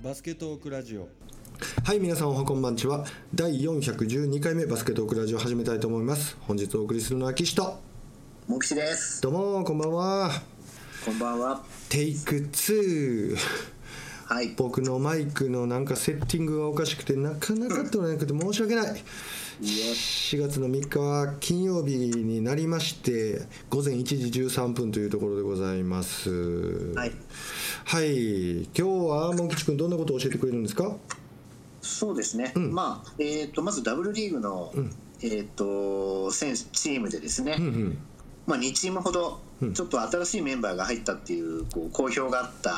バスケトークラジオ。はい皆さんおはこんばんちは。第412回目バスケットークラジオ始めたいと思います。本日お送りするのは岸と。もきしです。どうもこんばんは。こんばんは。テイク2はい。僕のマイクのなんかセッティングがおかしくてなかなか取れなくて申し訳ない。4月の3日は金曜日になりまして午前1時13分というところでございます。はい。はい。今日はモン吉君どんなことを教えてくれるんですか？そうですね。まあ、えっ、と、まずダブルリーグの、えっ、と、選手、チームでですね。うんうん。まあ、2チームほど、ちょっと新しいメンバーが入ったっていう、こう、好評があった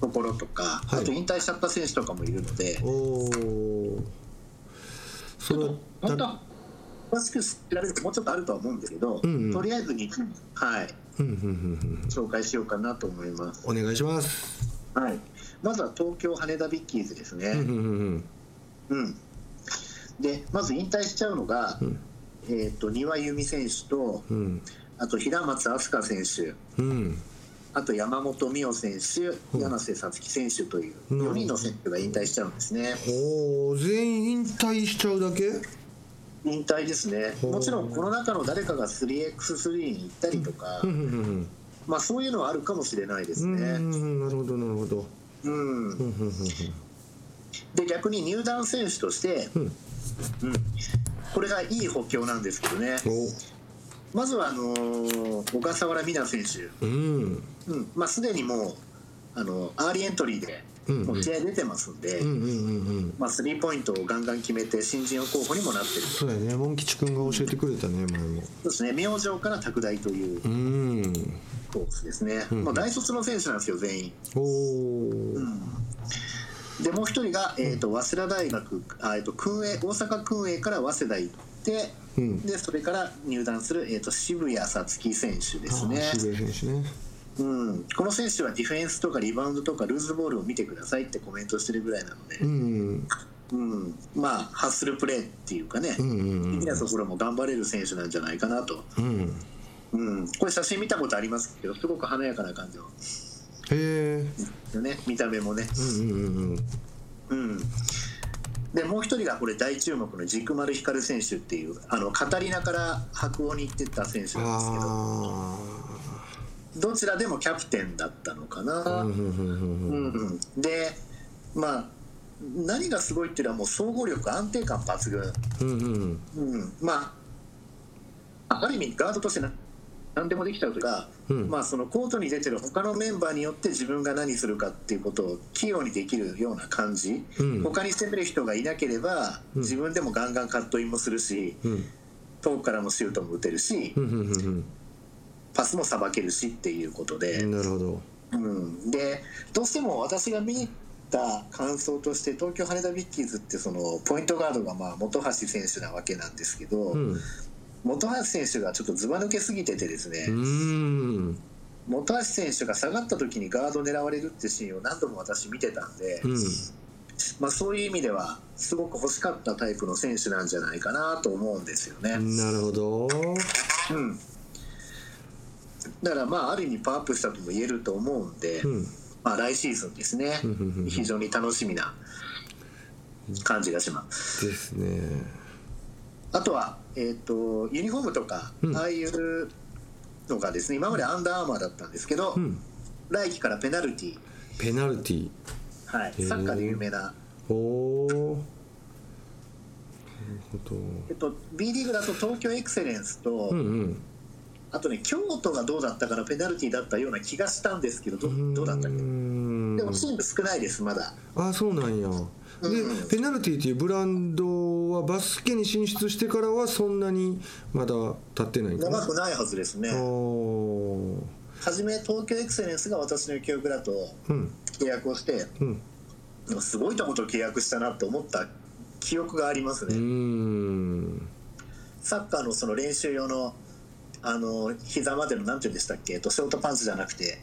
ところとか。はいあと引退しちゃった選手とかもいるので。おおそれは本当は。詳しく知られるともうちょっとあるとは思うんですけど、んうんとりあえずに、はい、うんうんうんうん紹介しようかなと思います。お願いしますはい。まずは東京羽田ビッキーズですね。うんうんうんうん、でまず引退しちゃうのが、えー、と丹羽由美選手とうんあと平松飛鳥選手うんあと山本美桜選手柳瀬さつき選手といううん。4人の選手が引退しちゃうんですね。おお全員引退しちゃうだけ？引退ですね。もちろんこの中の誰かが 3x3 に行ったりとか、うんうんまあ、そういうのはあるかもしれないですうんうんねうん。なるほどなるほど。うんうんうんうん。で逆に入団選手として、うん。うん。これがいい補強なんですけどね。おまずはあのー小笠原美奈選手。うん。うん。まあ、すでにもうあのアーリーエントリーでうんうん。もう試合出てますんで、うんうんうんうん。まあ、スリーポイントをガンガン決めて新人王候補にもなってる。そうやね。モン吉君が教えてくれたね前も。そうですね。明星から拓大といううん。コースですね、んもう大卒の選手なんですよ全員。おおでもう一人が、えー、と早稲田大学あ、えー、と訓英大阪訓英から早稲田行ってうん。でそれから入団する、えー、と渋谷さつき選手ですね。あ渋谷選手ね。うん、この選手はディフェンスとかリバウンドとかルーズボールを見てくださいってコメントしてるぐらいなので、うんうん、まあハッスルプレーっていうかね、うんうんうん。的なところも頑張れる選手なんじゃないかなと、うん。うん、これ写真見たことありますけどすごく華やかな感じの。へえよね。見た目もね、うんうんうん。うん、でもう一人がこれ大注目の軸丸光選手っていうあのカタリナから白鴎に行ってた選手なんですけどあどちらでもキャプテンだったのかな、あうんでまあ何がすごいっていうのはもう総合力安定感抜群。うんうん。うん、まあある意味ガードとしてな何でもできちゃうとか、うん。まあ、そのコートに出てる他のメンバーによって自分が何するかっていうことを器用にできるような感じ、うん。他に攻める人がいなければ自分でもガンガンカットインもするしうん。遠くからもシュートも打てるしパスもさばけるしっていうことで、うんなるほど。うん、でどうしても私が見に行った感想として東京羽田ビッキーズってそのポイントガードがまあ本橋選手なわけなんですけど、うん本橋選手がちょっとずば抜けすぎててですね、うん。本橋選手が下がった時にガード狙われるってシーンを何度も私見てたんで、うん。まあ、そういう意味ではすごく欲しかったタイプの選手なんじゃないかなと思うんですよね。なるほど。うん、だからまあある意味パワーアップしたとも言えると思うんで、うん。まあ、来シーズンですね。非常に楽しみな感じがします。ですね。あとは、えー、とユニフォームとか、うん。ああいうのがですね今までアンダーアーマーだったんですけど、うん。来季からペナルティペナルティはい、サッカーで有名な、おおなるほど。えっと、B リーグだと東京エクセレンスと、うんうん。あとね京都がどうだったかなペナルティだったような気がしたんですけどどどうだったっけ？でもチーム少ないですまだ。あそうなんやでうん。ペナルティっていうブランドはバスケに進出してからはそんなにまだ経ってないんかな。長くないはずですね。おー。初め東京エクセレンスが私の記憶だとうん。契約をしてうん。でもすごいとこと契約したなって思った記憶がありますね、ん。サッカーのその練習用のあの膝までのなんて言うんでしたっけ、えっと、ショートパンツじゃなくて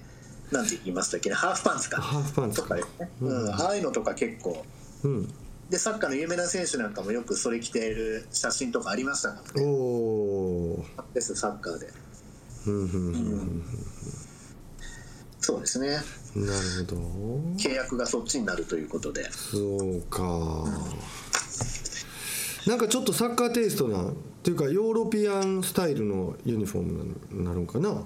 なんて言いましたっけね？ハーフパンツか。ハーフパンツとかですね、うん、ああいうのとか結構うん。でサッカーの有名な選手なんかもよくそれ着ている写真とかありましたからね。おおですサッカーで。うんうんうんそうですね。なるほど。契約がそっちになるということで。そうか。なんかちょっとサッカーテイストなっていうかヨーロピアンスタイルのユニフォームになるんかな？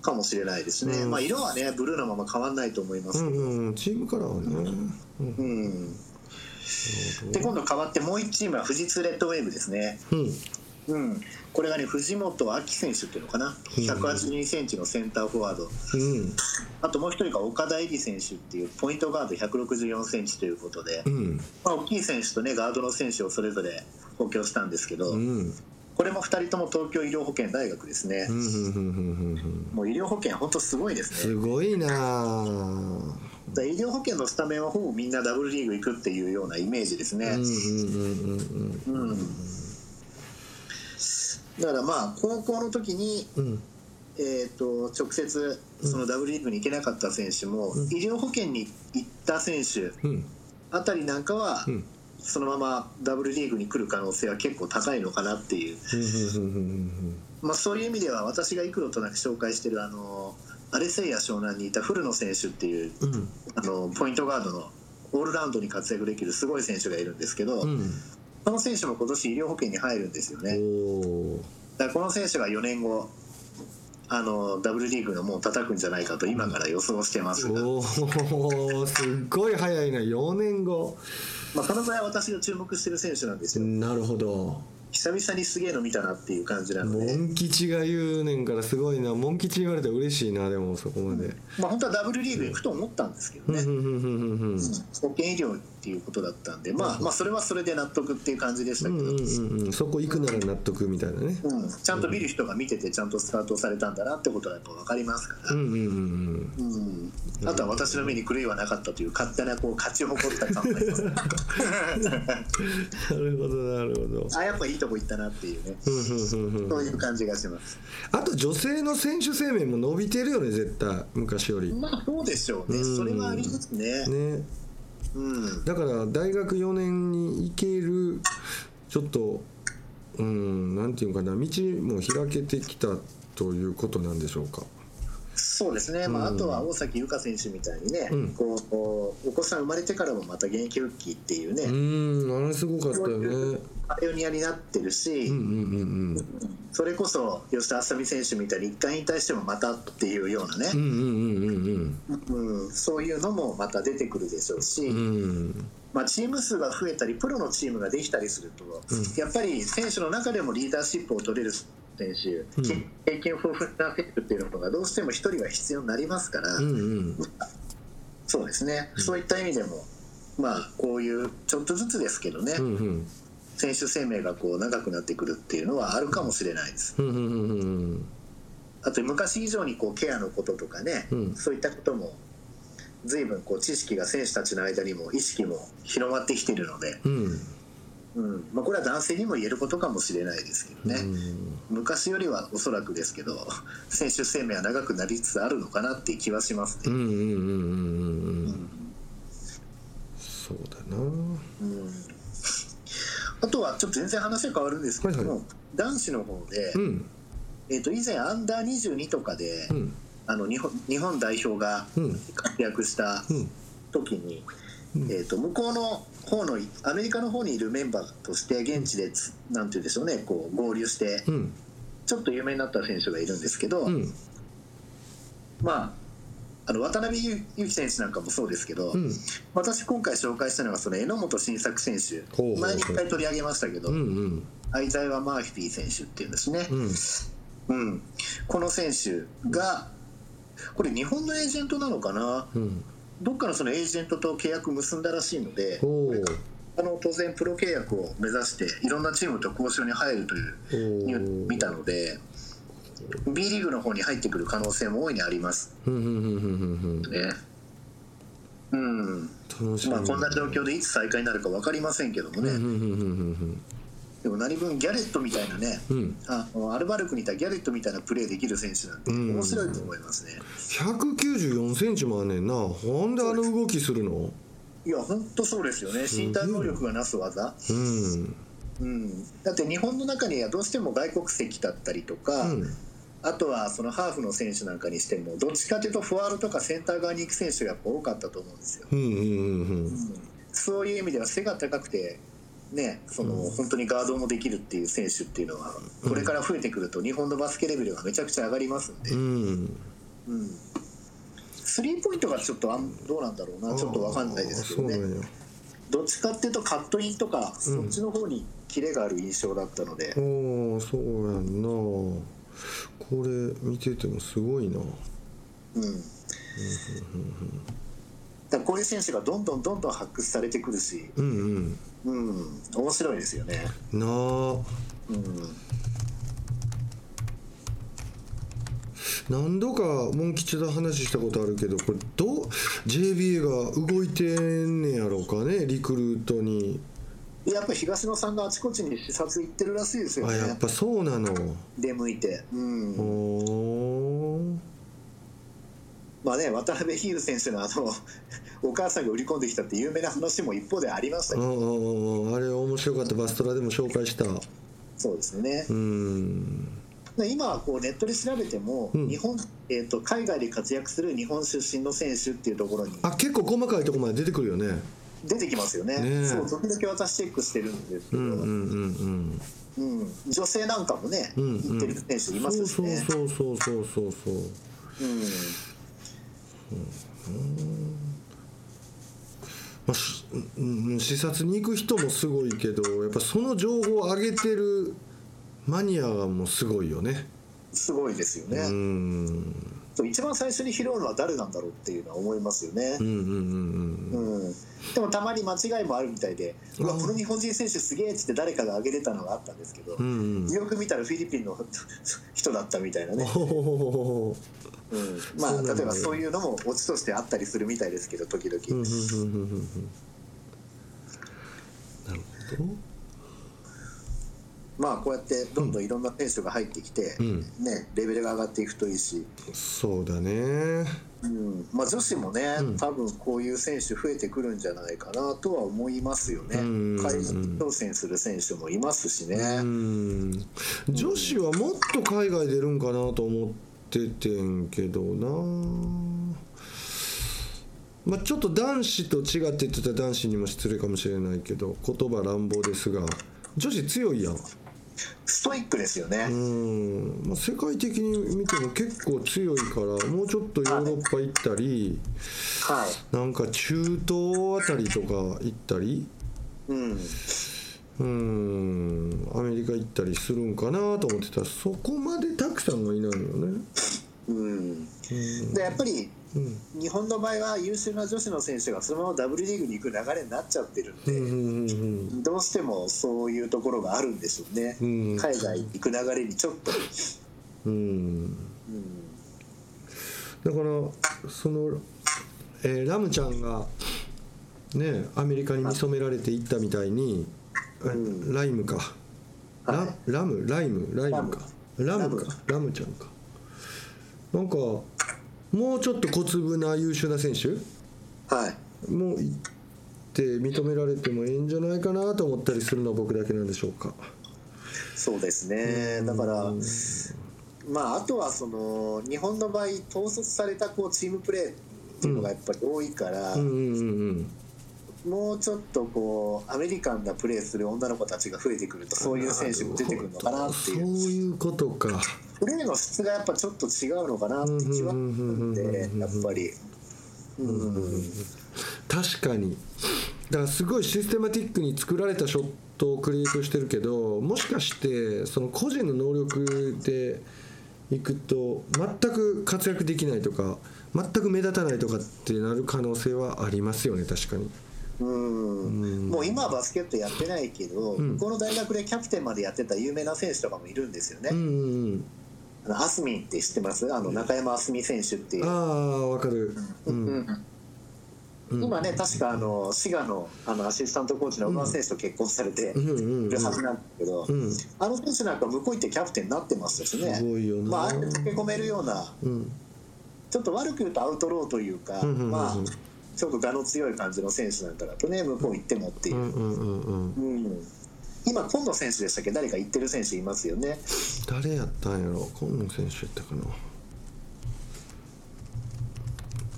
かもしれないですね、うん。まあ色はねブルーのまま変わんないと思います。うんうんチームカラーはね。うん。うんで今度変わってもう1チームは富士通レッドウェーブですね。うん。うん、これがね藤本明選手っていうのかな。1 8 2センチのセンターフォワード。うん。あともう一人が岡田絵里選手っていうポイントガード1 6 4センチということで、うん。まあ、大きい選手とねガードの選手をそれぞれ補強したんですけど、うんこれも2人とも東京医療保険大学ですね。う、んうんうんうんうんもう医療保険本当すごいですね。すごいな医療保険のスタメンはほぼみんなダブルリーグ行くっていうようなイメージですね、うんうんうんうん。うん。だからまあ高校の時に、うん。えー、と直接そのダブルリーグに行けなかった選手も、医療保険に行った選手うん。あたりなんかは、うんそのままダブルリーグに来る可能性は結構高いのかなっていう、まあ、そういう意味では私が幾度となく紹介してるあのアレセイヤ湘南にいた古野選手っていううん。うんあのポイントガードのオールラウンドに活躍できるすごい選手がいるんですけど、うん。その選手も今年医療保険に入るんですよね。だからこの選手が4年後あのダブルリーグのもう叩くんじゃないかと今から予想してますが、おーすっごい早いな4年後。まあ、そのぐらい私が注目してる選手なんですよ。なるほど久々にすげえの見たなっていう感じなので、モン吉が言うねんからすごいな。モン吉言われたら嬉しいなでもそこまで。まあ、本当はダブルリーグ行くと思ったんですけどね、うん。うん。うん。うん。うん。保険医療っていうことだったん。で、まあ、まあそれはそれで納得っていう感じでしたけど、うん。うん。うん。うん。そこ行くなら納得みたいなねうん。ちゃん。と見る人が見ててちゃん。とスタートされたん。だなってことはやっぱ分かりますから、うん。うん。うん。うんあとは私の目に狂いはなかったという勝手なこう勝ち誇った感がありますうんなるほど。なるほどあやっぱいいとこ行ったなっていうね。そういう感じがします。あと女性の選手生命も伸びてるよね絶対昔より。まあそうでしょうね。うん。それはありますね。ね。うん。だから大学4年に行けるちょっとうんなんていうかな。道も開けてきたということなんでしょうかそうですね、まあ、うん。あとは大崎優香選手みたいにね、うん。こうお子さん生まれてからもまた現役復帰っていうね、うん。あれすごかったよね。パイオニアになってるし、うんうんうんそれこそ吉田麻美選手みたいに一回引退してもまたっていうようなね。うんう、んうんうんうん。そういうのもまた出てくるでしょうし、うん。うんまあ、チーム数が増えたりプロのチームができたりすると、やっぱり選手の中でもリーダーシップを取れる選手、うん。経験豊富な選手っていうのがどうしても一人は必要になりますから、うんうん。そうですね、そういった意味でも、まあ、こういうちょっとずつですけどね、うんうん。選手生命がこう長くなってくるっていうのはあるかもしれないです。うんうんうんうん。あと昔以上にこうケアのこととかね、うん。そういったことも随分こう知識が選手たちの間にも意識も広まってきているので、うんうん。まあ、これは男性にも言えることかもしれないですけどね、うん。昔よりはおそらくですけど 選手生命は長くなりつつあるのかなっていう気はしますね。うんうんうんうんうん。うん。そうだな。うん。あとはちょっと全然話が変わるんですけども、はいは男子の方で、うん。えー、と以前アンダー22とかで、うん。あの日本日本代表がうん。活躍したうん時に、うん。えー、と向こうの方のアメリカの方にいるメンバーとして現地でつなんて言うんでしょうねこう合流してうん。ちょっと有名になった選手がいるんですけど、うん。まああの渡辺裕之選手なんかもそうですけど、うん。私今回紹介したのがその榎本晋作選手。前に一回取り上げましたけど、うんうん。アイザイワ・マーフィー選手っていうんですね、うん。うん、この選手がこれ日本のエージェントなのかな？うんどっかのそのエージェントと契約結んだらしいのであの当然プロ契約を目指していろんなチームと交渉に入るというニュー見たので B リーグの方に入ってくる可能性も大いにあります。ね。うん。まあ、こんな状況でいつ再開になるか分かりませんけどもね、でも何分ギャレットみたいなね、うん。うんあのアルバルクにいたギャレットみたいなプレーできる選手なんてうん。面白いと思いますね。194センチもあんねんな。なんであの動きするの？いや本当そうですよね。身体能力がなす技、うん。うん、だって日本の中にはどうしても外国籍だったりとか、うん。あとはそのハーフの選手なんかにしてもどっちかというとフォワードとかセンター側に行く選手がやっぱ多かったと思うんですよ。うんうんうん。うん。そういう意味では背が高くて、ね、その本当にガードもできるっていう選手っていうのはこれから増えてくると日本のバスケレベルがめちゃくちゃ上がりますんで、うん。うん、スリーポイントがちょっとあんどうなんだろうなちょっと分かんないですけどね。どっちかっていうとカットインとかそっちの方にキレがある印象だったので、おーそうやんな。これ見ててもすごいな。うん、だからこういう選手がどんどんどんどん発掘されてくるし、うんうん、面白いですよね。うんなあ。うん。何度かモン吉と話したことあるけどこれどう JBA が動いてんねやろうかねリクルートに。やっぱり東野さんがあちこちに視察行ってるらしいですよね。あやっぱそうなの。出向いて、うん。おーまあね渡辺比喩選手のあの お母さんが売り込んできたって有名な話も一方でありましたけど、うんうんうんあれ面白かった。バストラでも紹介した。そうですね。う、ん。で今はこうネットで調べても、うん。日本えー、と海外で活躍する日本出身の選手っていうところに。あ結構細かいとこまで出てくるよね。出てきますよね。ねえ。そう時々私チェックしてるんですけど、うんうんうんうん。女性なんかもね、うんうん。行ってる選手いうんますしね。そうそうそうそうそうそう。うんまあしうん視察に行く人もすごいけどやっぱその情報を上げてるマニアがもうすごいよね。すごいですよね、うん一番最初に拾うのは誰なんだろうっていうのは思いますよね。でもたまに間違いもあるみたいで、うわこの日本人選手すげえっつって誰かが挙げてたのがあったんですけど、うんうんよく見たらフィリピンの人だったみたいなね、うん、まあ例えばそういうのもオチとしてあったりするみたいですけど時々、なるほどまあこうやってどんどんいろんな選手が入ってきて、うん。ね、レベルが上がっていくといいし、そうだね。うん。まあ、女子もね、うん。多分こういう選手増えてくるんじゃないかなとは思いますよね、うん。海外挑戦する選手もいますしね。うん。女子はもっと海外出るんかなと思っててんけどな。まあちょっと男子と違って言ってたら男子にも失礼かもしれないけど言葉乱暴ですが女子強いやんストイックですよね、うん、まあ、世界的に見ても結構強いからもうちょっとヨーロッパ行ったりはい。なんか中東あたりとか行ったりうん、うん。アメリカ行ったりするんかなと思ってたらそこまでたくさんはいないよね。うん、でやっぱりうん日本の場合は優秀な女子の選手がそのまま W リーグに行く流れになっちゃってるんで、うんうんうんどうしてもそういうところがあるんでしょうね、うん。海外行く流れにちょっと、うん。うん、だからその、えーラムちゃんがねアメリカに見初められていったみたいに、えうん。ライムか、ラはい。ラムライムライムか。ラム。か。ラムちゃんか。なんかもうちょっと小粒な優秀な選手？はい。もう行って認められてもいいんじゃないかなと思ったりするのは僕だけなんでしょうか。そうですね。だからまああとはその日本の場合統率されたこうチームプレーっていうのがやっぱり多いから、うんうんうんもうちょっとこうアメリカンなプレーする女の子たちが増えてくるとそういう選手も出てくるのかなってそういういうことか。プレーの質がやっぱちょっと違うのかなって気はんでやっぱりうん確かにだからすごいシステマティックに作られたショットをクリエイトしてるけどもしかしてその個人の能力でいくと全く活躍できないとか全く目立たないとかってなる可能性はありますよね確かに。うん。もう今はバスケットやってないけど、ん。向こうの大学でキャプテンまでやってた有名な選手とかもいるんですよね、うんうんあのアスミンって知ってます？あの中山あすみ選手っていう、うん、ああわかる。うん。うん。今ね確かあの滋賀のあのアシスタントコーチの小川選手と結婚されてうんうんうん。るはずなんだけど、うん。あの選手なんか向こう行ってキャプテンになってましたしね。すごいよな。まあ、ああやって溶け込めるようなうん。ちょっと悪く言うとアウトローというか、うんうんうんうん。まあちょっと我の強い感じの選手なんかだとね向こう行ってもっていう。う、んうんうんうん。うん。今今野選手でしたっけ？誰か言ってる選手いますよね。誰やったんやろ？今野選手やったかな。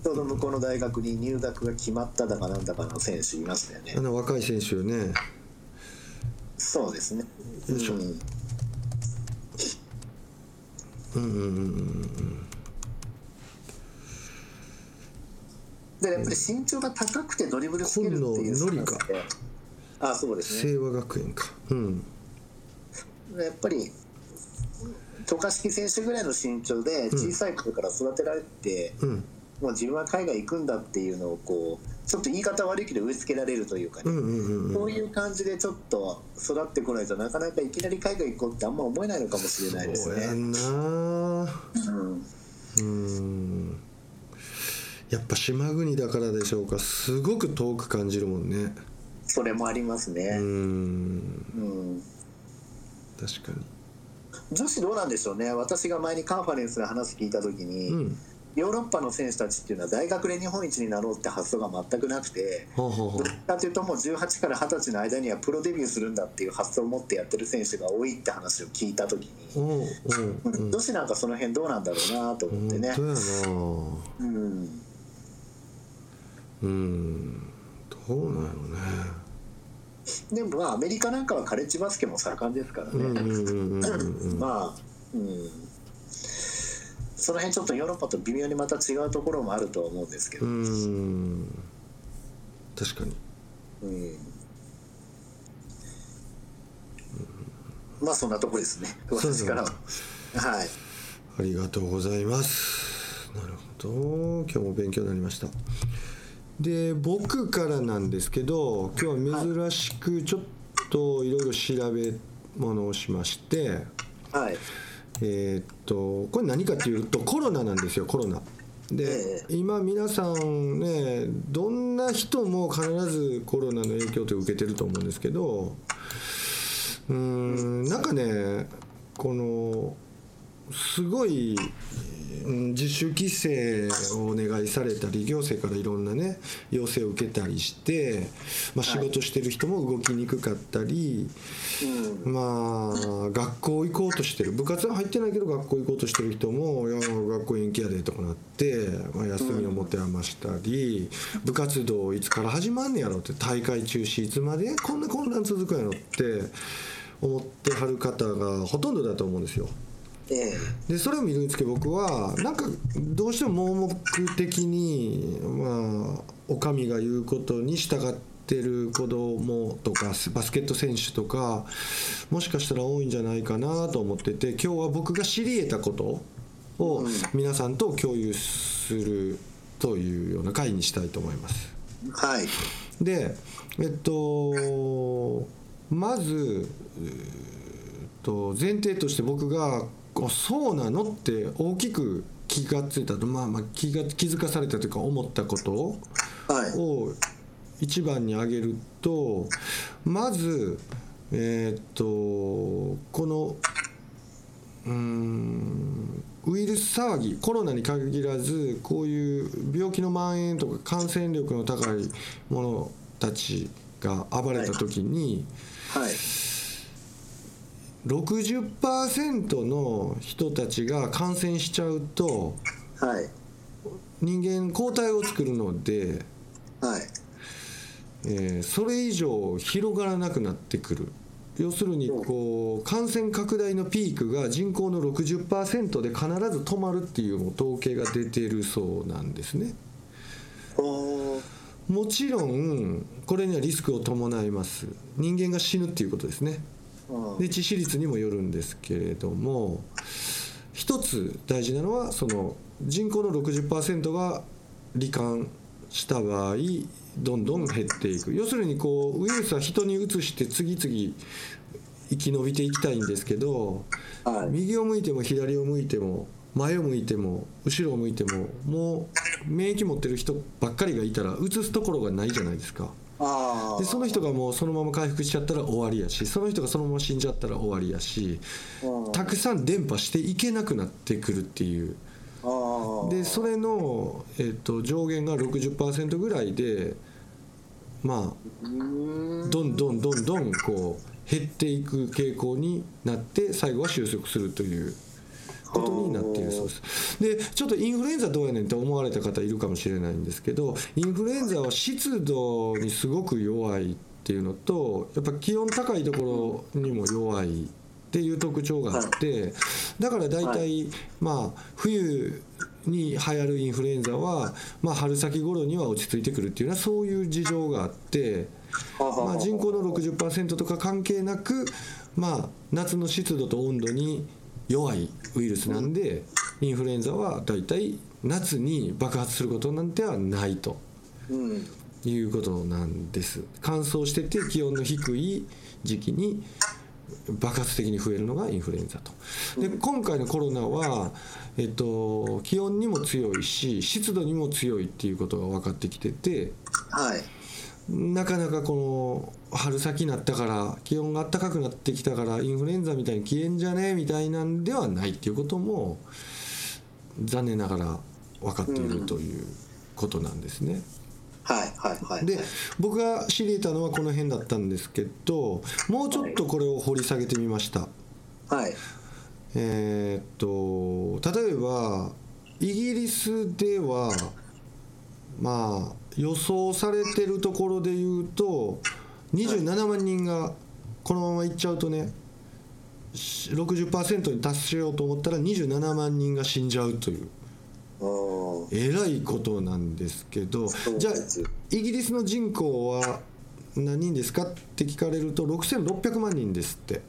ちょうど向こうの大学に入学が決まっただかなんだかの選手いましたよね。あの若い選手よね。そうですね。よいしょ。うんうんうんうんうんでやっぱり身長が高くてドリブルつけるっていうスタンスで。あそうですね。清和学園か。うん。やっぱり渡嘉敷選手ぐらいの身長で小さい頃から育てられて、うん。もう自分は海外行くんだっていうのをこうちょっと言い方悪いけど植え付けられるというかね、うんういう感じでちょっと育ってこないとなかなかいきなり海外行こうってあんま思えないのかもしれないですね。うん。うんやっぱ島国だからでしょうか。すごく遠く感じるもんね。それもありますうね。ん。うん。確か女子どうなんでしょうね。私が前にカンファレンスで話聞いた時に、にうん。ヨーロッパの選手たちっていうのは大学で日本一になろうって発想が全くなくてどっちかというともう18から20歳の間にはプロデビューするんだっていう発想を持ってやってる選手が多いって話を聞いた時に、おうおううん。女子なんかその辺どうなんだろうなと思ってね。うんうんどうなんやろでもまあアメリカなんかはカレッジバスケも盛んですからね、まあうん。その辺ちょっとヨーロッパと微妙にまた違うところもあるとは思うんですけど、うん。確かに。うん。まあそんなとこですね。私からは。はい。ありがとうございます。なるほど。今日も勉強になりましたで僕からなんですけど今日は珍しくちょっといろいろ調べ物をしましてはい。えーっとこれ何かっていうとコロナなんですよコロナ。でえ今皆さんねどんな人も必ずコロナの影響って受けてると思うんですけどうーんなんかねこのすごいうん自主規制をお願いされたり行政からいろんなね要請を受けたりして、まあ、仕事してる人も動きにくかったり、うん。まあ学校行こうとしてる。部活は入ってないけど学校行こうとしてる人も「いや学校延期やで」とかなって、まあ、休みを持て余したり、部活動いつから始まんねやろって大会中止いつまでこんな混乱続くんやろって思ってはる方がほとんどだと思うんですよ。えでそれを見るにつけ僕はなんかどうしても盲目的にまあお上が言うことに従ってる子供とかバスケット選手とかもしかしたら多いんじゃないかなと思ってて今日は僕が知り得たことを皆さんと共有するというような回にしたいと思います。えはい。でえっとまずえーっと前提として僕があそうなの？って大きく気がついたと。まあまあ気が気づかされたというか思ったこと。はい。を一番に挙げるとまずえーっとこのうーんウイルス騒ぎコロナに限らずこういう病気の蔓延とか感染力の高い者たちが暴れた時にはい60%の人たちが感染しちゃうとはい。人間抗体を作るので、はい。えーそれ以上広がらなくなってくる。要するにこう感染拡大のピークが人口の60%で必ず止まるっていう統計が出てるそうなんですね。もちろんこれにはリスクを伴います。人間が死ぬっていうことですね。うんで致死率にもよるんですけれども一つ大事なのはその人口の60%が罹患した場合どんどん減っていく。要するにこうウイルスは人にうつして次々生き延びていきたいんですけどはい。右を向いても左を向いても前を向いても後ろを向いてももう免疫持ってる人ばっかりがいたらうつすところがないじゃないですか。あでその人がもうそのまま回復しちゃったら終わりやしその人がそのまま死んじゃったら終わりやしのたくさん伝播していけなくなってくるっていう。でそれの、えっと上限が60%ぐらいでまあどんどんどんどんこう減っていく傾向になって最後は収束するということになっているそうです。でちょっとインフルエンザどうやねんって思われた方いるかもしれないんですけどインフルエンザは湿度にすごく弱いっていうのとやっぱ気温高いところにも弱いっていう特徴があってだから大体まあ冬に流行るインフルエンザはまあ春先頃には落ち着いてくるっていうのはそういう事情があってまあ人口の60%とか関係なくまあ夏の湿度と温度に弱いウイルスなんでインフルエンザは大体夏に爆発することなんてはないと。うんいうことなんです。乾燥してて気温の低い時期に爆発的に増えるのがインフルエンザと。で今回のコロナは、えっと、気温にも強いし湿度にも強いっていうことが分かってきててはいなかなかこの春先になったから気温が暖かくなってきたからインフルエンザみたいに消えんじゃねえみたいなんではないっていうことも残念ながら分かっているということなんですね。はいはいはいで僕が知り得たのはこの辺だったんですけどもうちょっとこれを掘り下げてみました。はいえーっと例えばイギリスではまあ予想されてるところで言うと27万人がこのままいっちゃうとねし60%に達しようと思ったら27万人が死んじゃうというえらいことなんですけどじゃあイギリスの人口は何人ですかって聞かれると6600万人ですって。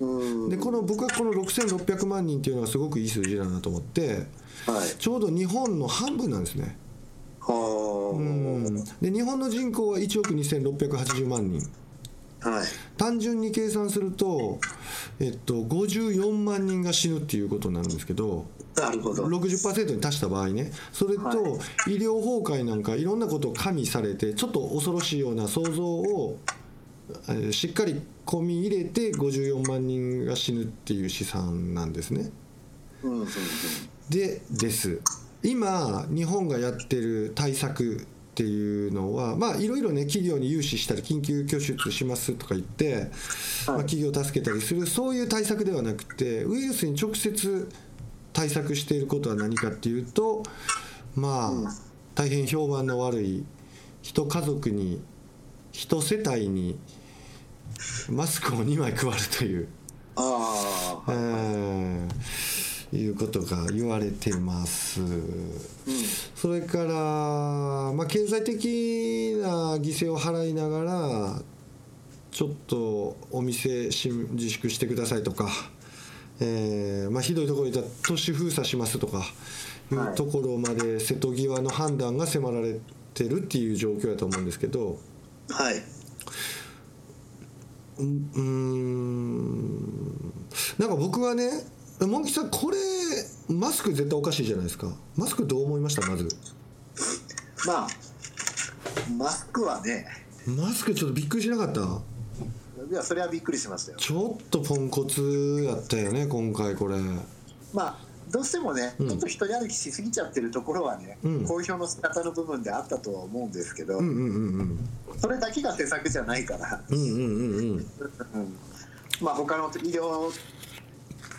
うん。でこの僕はこの6600万人っていうのがすごくいい数字だなと思ってはい。ちょうど日本の半分なんですね。はうん。で日本の人口は1億2680万人。あはい。単純に計算すると、えっと、54万人が死ぬっていうことなんですけどなるほど。60%に達した場合ね。それとは医療崩壊なんかいろんなことを加味されてちょっと恐ろしいような想像をえーしっかり込み入れて54万人が死ぬっていう試算なんですね。うん。でです今日本がやってる対策っていうのはまあいろいろね企業に融資したり緊急拠出しますとか言って、まあ、企業を助けたりするそういう対策ではなくてウイルスに直接対策していることは何かっていうとまあ、うん大変評判の悪い一家族に一世帯にマスクを2枚配るという。ああえーいうことが言われてます。それから、まあ、経済的な犠牲を払いながらちょっとお店し自粛してくださいとか、えーまあ、ひどいところにいたら都市封鎖しますとかいはいうところまで瀬戸際の判断が迫られてるっていう状況だと思うんですけど。はいうーんなんか僕はねモンキさんこれマスク絶対おかしいじゃないですか。マスクどう思いました？まず。まあマスクはね。マスクちょっとびっくりしなかった？いやそれはびっくりしましたよ。ちょっとポンコツやったよね今回これ。まあどうしてもね、うん。ちょっと一人歩きしすぎちゃってるところはね、うん。公表の仕方の部分であったとは思うんですけど、うんうんうんうん。それだけが施策じゃないから、うんうん。うんうんうん。まあ他の医療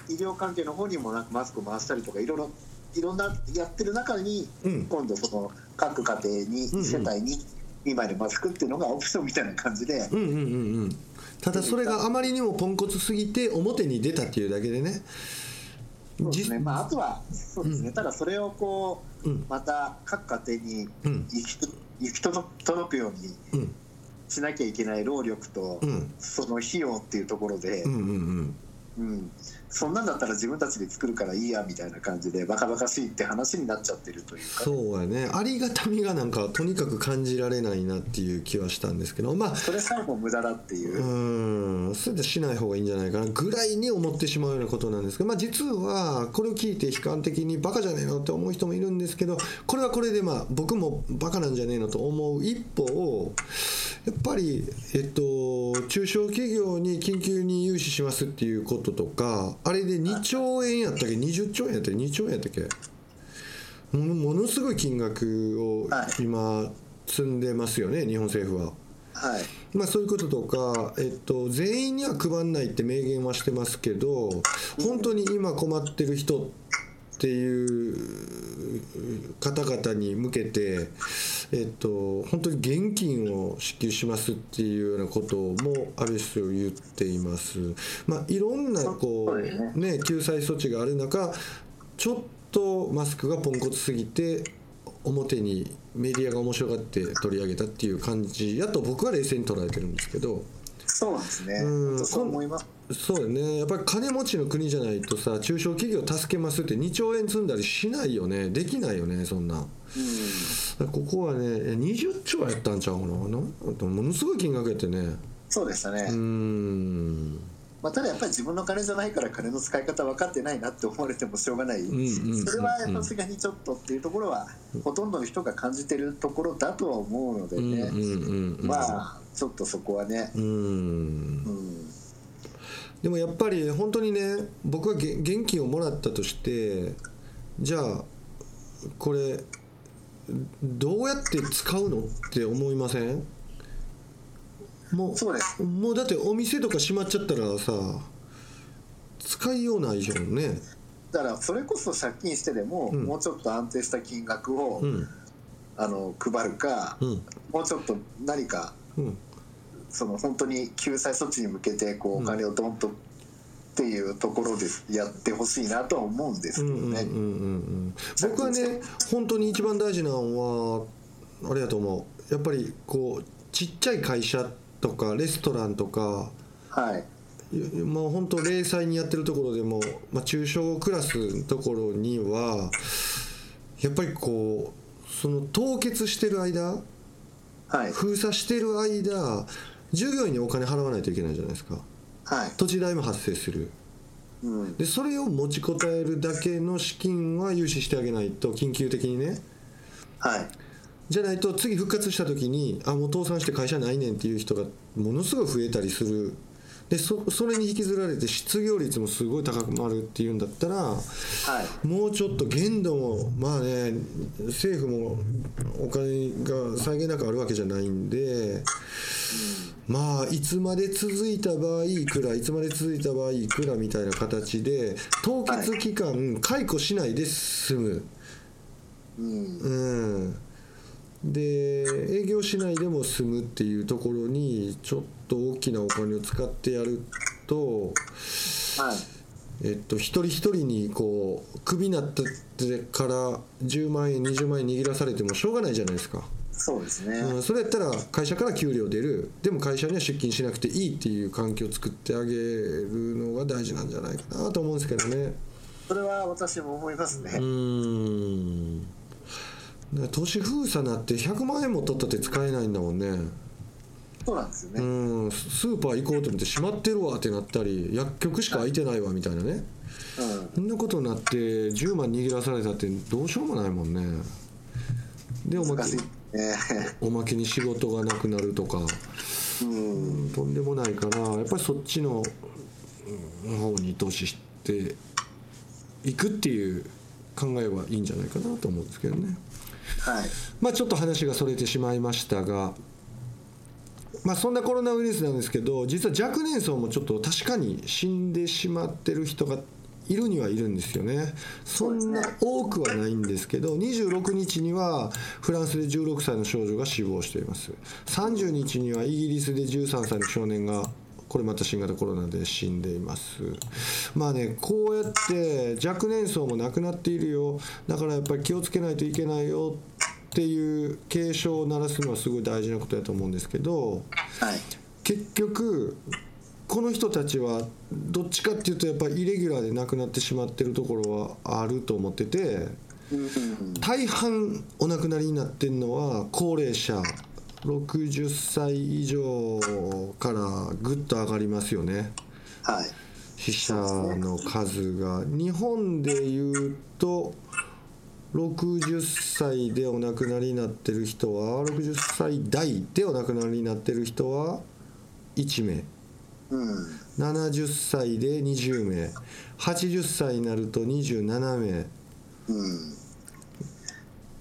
医療関係の方にもなんかマスクを回したりとかいろいろいろんなやってる中に、うん。今度その各家庭に、うんうん世帯に2枚でマスクっていうのがオプションみたいな感じで、うんうんうん。うんただそれがあまりにもポンコツすぎて表に出たっていうだけでね。そうですね。じまあ、あとはそうですね、ただそれをこううん。また各家庭にうん。行き行き届届くようにうん。しなきゃいけない労力と、うん。その費用っていうところで、うんうんうん。うんそんなんだったら自分たちで作るからいいやみたいな感じでバカバカしいって話になっちゃってるというか。そうやね。ありがたみがなんかとにかく感じられないなっていう気はしたんですけどまあそれさえも無駄だっていう。う、ん。それでしない方がいいんじゃないかなぐらいに思ってしまうようなことなんですけど、まあ、実はこれを聞いて悲観的にバカじゃねえのって思う人もいるんですけどこれはこれでまあ僕もバカなんじゃねえのと思う一方やっぱり、えっと、中小企業に緊急に融資しますっていうこととかあれで2兆円やったっけ？20兆円やったっけ？2兆円やったっけ？もものすごい金額をはい。今積んでますよね日本政府は。はい。まあ、そういうこととか、えっと、全員には配んないって明言はしてますけど本当に今困ってる人っていう方々に向けて、えっと、本当に現金を支給しますっていうようなこともある種言っています。まあ、いろんなこう、ね、救済措置がある中ちょっとマスクがポンコツすぎて表にメディアが面白がって取り上げたっていう感じやと僕は冷静に捉えてるんですけどそうなんですね。うん。そう思います。そうよね。やっぱり金持ちの国じゃないとさ中小企業助けますって2兆円積んだりしないよね。できないよねそんなうん。ここはねえ20兆やったんちゃうかななんものすごい金額やってね。そうでしたね、うーんまあ、ただやっぱり自分の金じゃないから金の使い方分かってないなって思われてもしょうがない、それはさすがにちょっとっていうところはほとんどの人が感じてるところだとは思うのでね、まあちょっとそこはね、うーん。うん、でもやっぱり本当にね僕がげ現金をもらったとしてじゃあこれどうやって使うのって思いません？もそうです。うもうだってお店とか閉まっちゃったらさ使いようないじゃんね。だからそれこそ借金してでも、うん。もうちょっと安定した金額を、うん。あの配るか、うん。もうちょっと何かうん。その本当に救済措置に向けてこうお金をドンとっていうところでやってほしいなとは思うんですうんけどね。僕はね本当に一番大事なのはあれやと思うやっぱりこうちっちゃい会社とかレストランとかはい。いまあ本当零細にやってるところでも、まあ、中小クラスのところにはやっぱりこうその凍結してる間はい。封鎖してる間従業員にお金払わないといけないじゃないですか。はい、土地代も発生する。うん、でそれを持ちこたえるだけの資金は融資してあげないと緊急的にね。はいじゃないと次復活した時にあもう倒産して会社ないねんっていう人がものすごい増えたりする。でそそれに引きずられて失業率もすごい高くなるっていうんだったらはい。もうちょっと限度もまあね政府もお金が際限なくあるわけじゃないんでまあいつまで続いた場合いくらいつまで続いた場合いくらみたいな形で凍結期間解雇しないで済む。うん。うん、で営業しないでも済むっていうところにちょっと大きなお金を使ってやると、はい。えっと、一人一人にこうクビになってから10万円20万円握らされてもしょうがないじゃないですか、そうですね、うん、それやったら会社から給料出る。でも会社には出勤しなくていいっていう環境を作ってあげるのが大事なんじゃないかなと思うんですけどね。それは私も思いますね、うーん都市封鎖なって100万円も取ったって使えないんだもんね。そうなんですよね、うん。スーパー行こうと思って閉まってるわってなったり薬局しか開いてないわみたいなね。うん。そんなことになって10万握らされたってどうしようもないもんね。でおまけね。おまけに仕事がなくなるとか。うん。とんでもないからやっぱりそっちのうん方に投資していくっていう考えはいいんじゃないかなと思うんですけどね。はい。まあちょっと話がそれてしまいましたが、まあ、そんなコロナウイルスなんですけど実は若年層もちょっと確かに死んでしまってる人がいるにはいるんですよね。そんな多くはないんですけど26日にはフランスで16歳の少女が死亡しています。30日にはイギリスで13歳の少年がこれまた新型コロナで死んでいます。まあねこうやって若年層も亡くなっているよ。だからやっぱり気をつけないといけないよ。っていう警鐘を鳴らすのはすごい大事なことだと思うんですけどはい。結局この人たちはどっちかっていうとやっぱりイレギュラーで亡くなってしまってるところはあると思ってて大半お亡くなりになってるのは高齢者60歳以上からぐっと上がりますよね。はい。死者の数が。日本でいうと60歳でお亡くなりになってる人は60歳代でお亡くなりになってる人は1名。うん。70歳で20名。80歳になると27名。うん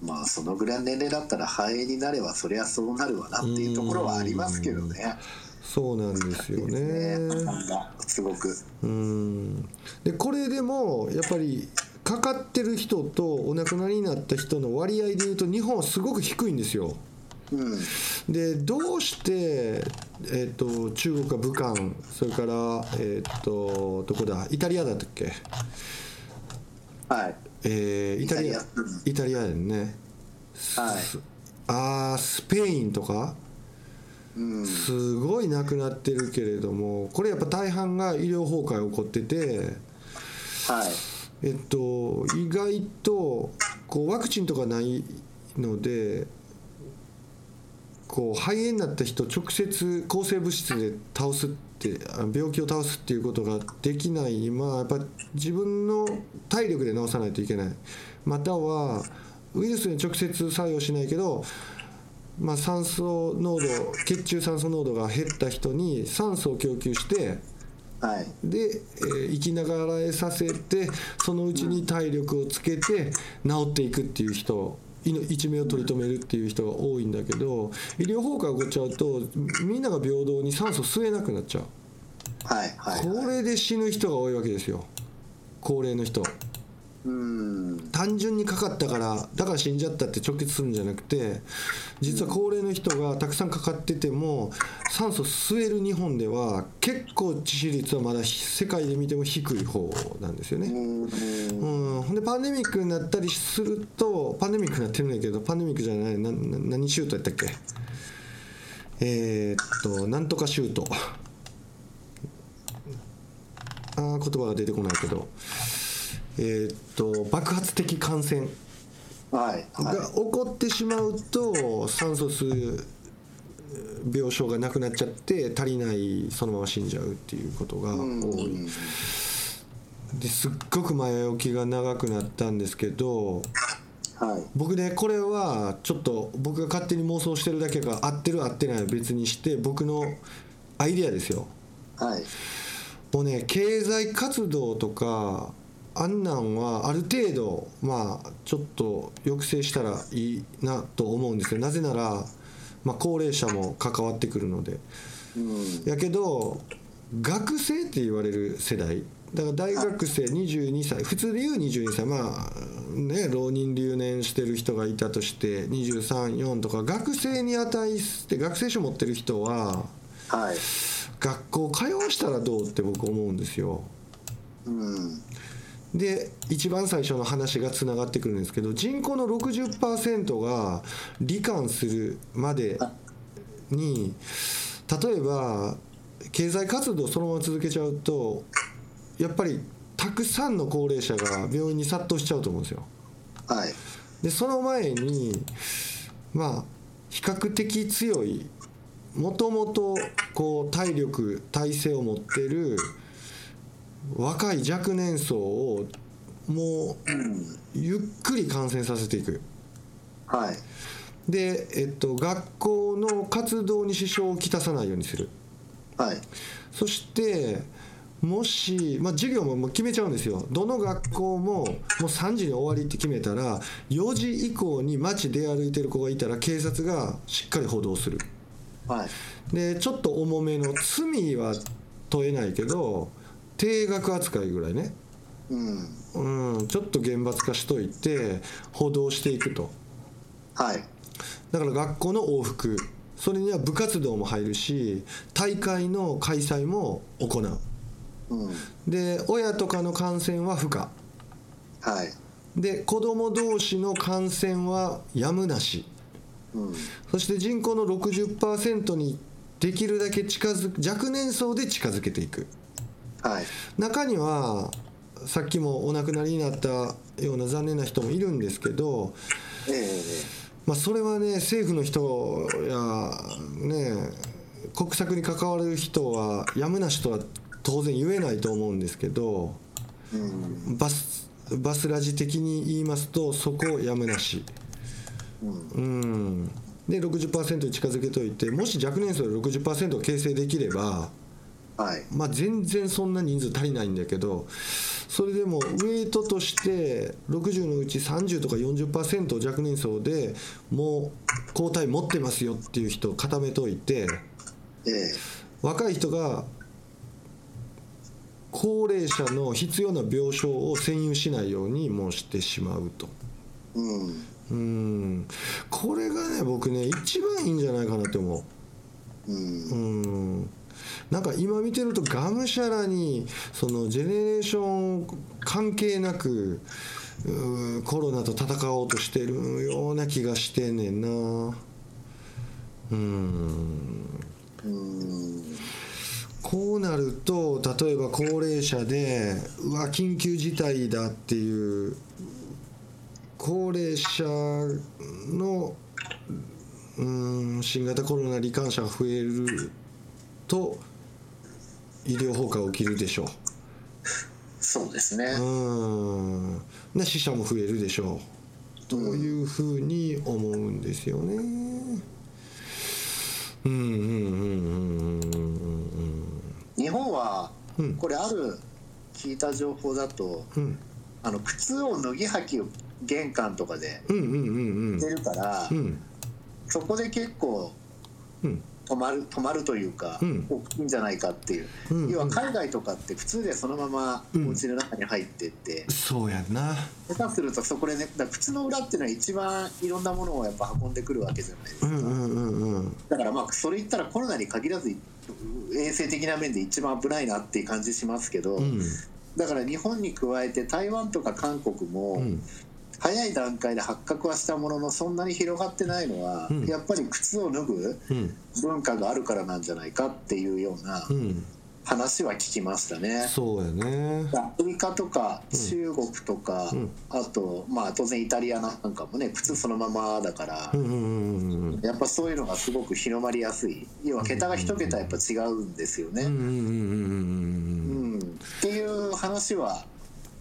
まあそのぐらいの年齢だったら肺炎になればそりゃそうなるわなっていうところはありますけどね。そうなんですよね。すごく。うんでこれでもやっぱりかかってる人とお亡くなりになった人の割合でいうと日本はすごく低いんですよ。うん、でどうして、えー、と中国は武漢それから、えー、とどこだイタリアだったっけ、はい。えーイタリアイタリアやんねはい。あースペインとか？うん。すごい亡くなってるけれどもこれやっぱ大半が医療崩壊起こっててはい。えっと意外とこうワクチンとかないのでこう肺炎になった人直接抗生物質で倒すってあ病気を倒すっていうことができない今やっぱ自分の体力で治さないといけないまたはウイルスに直接作用しないけどまあ、酸素濃度血中酸素濃度が減った人に酸素を供給してはい。で、えー生きながらえさせてそのうちに体力をつけて治っていくっていう人一命を取り留めるっていう人が多いんだけど医療崩壊が起こっちゃうとみんなが平等に酸素吸えなくなっちゃうはい。はい。これで死ぬ人が多いわけですよ高齢の人うん。単純にかかったからだから死んじゃったって直結するんじゃなくて実は高齢の人がたくさんかかってても酸素吸える日本では結構致死率はまだ世界で見ても低い方なんですよね。うん。うん、ほんでパンデミックになったりするとパンデミックになってるんだけどパンデミックじゃないなな何シュートやったっけ？えー、っとなんとかシュート。あー言葉が出てこないけどえー、っと爆発的感染はい。がは起こってしまうと酸素吸う病床がなくなっちゃって足りないそのまま死んじゃうっていうことがい。多うい。ん。ですっごく前置きが長くなったんですけどはい。僕ねこれはちょっと僕が勝手に妄想してるだけが合ってる合ってないは別にして僕のアイデアですよはい。もうね経済活動とかあんなんはある程度まあちょっと抑制したらいいなと思うんですよなぜなら、まあ、高齢者も関わってくるのでうん。やけど学生って言われる世代だから大学生22歳普通で言う22歳まあね浪人留年してる人がいたとして234とか学生に値して学生証持ってる人ははい。学校通わしたらどうって僕思うんですよ。うん。で一番最初の話がつながってくるんですけど人口の60%が罹患するまでに例えば経済活動をそのまま続けちゃうとやっぱりたくさんの高齢者が病院に殺到しちゃうと思うんですよ。はい。でその前にまあ比較的強いもともとこう体力体制を持ってる若い若年層をもうゆっくり感染させていくはい。で、えっと、学校の活動に支障をきたさないようにするはい。そしてもし、まあ、授業ももう決めちゃうんですよどの学校ももう3時に終わりって決めたら4時以降に街出歩いてる子がいたら警察がしっかり補導するはい。でちょっと重めの罪は問えないけど定額扱いぐらいねうん。うんちょっと厳罰化しといて補導していくとはい。だから学校の往復それには部活動も入るし大会の開催も行ううん。で親とかの感染は不可はい。で子供同士の感染はやむなしうん。そして人口の60%にできるだけ近づく若年層で近づけていくはい。中にはさっきもお亡くなりになったような残念な人もいるんですけど、ええまあ、それはね政府の人やね国策に関わる人はやむなしとは当然言えないと思うんですけどうん。バスバスラジ的に言いますとそこをやむなし。うん。うんで60%に近づけといてもし若年層で60%を形成できればはい。まあ、全然そんな人数足りないんだけどそれでもウェイトとして60のうち30とか40%若年層でもう抗体持ってますよっていう人を固めといてええ。若い人が高齢者の必要な病床を占有しないようにもうしてしまうと。うん。うん。これがね僕ね一番いいんじゃないかなって思う。うん。うんなんか今見てるとがむしゃらにそのジェネレーション関係なくコロナと戦おうとしてるような気がしてんねんな。うんうん。こうなると例えば高齢者でうわ緊急事態だっていう高齢者のうん新型コロナ罹患者が増えると医療崩壊起きるでしょそうですね。ううん。で死者も増えるでしょう。というふうに思うんですよね。うんうんうんうんうんうん。日本はうん。これある聞いた情報だとうん。あの靴を脱ぎ履きを玄関とかでうんうんうんうん。してるからうん。そこで結構うん止まる止まるというか、うん。大きいんじゃないかっていう、うん。要は海外とかって普通でそのままお家の中に入ってって、そうやんな。下手するとそこでねだ靴の裏っていうのは一番いろんなものをやっぱ運んでくるわけじゃないですか、うんうんうんうん。だからまあそれ言ったらコロナに限らず衛生的な面で一番危ないなっていう感じしますけど、うん。だから日本に加えて台湾とか韓国も、うん早い段階で発覚はしたもののそんなに広がってないのは、うん。やっぱり靴を脱ぐうん。文化があるからなんじゃないかっていうようなうん。話は聞きましたね。そうやね。アフリカとか中国とか、うん。あとまあ当然イタリアなんかもね靴そのままだから、やっぱそういうのがすごく広まりやすい。要は桁が一桁やっぱ違うんですよね。っていう話は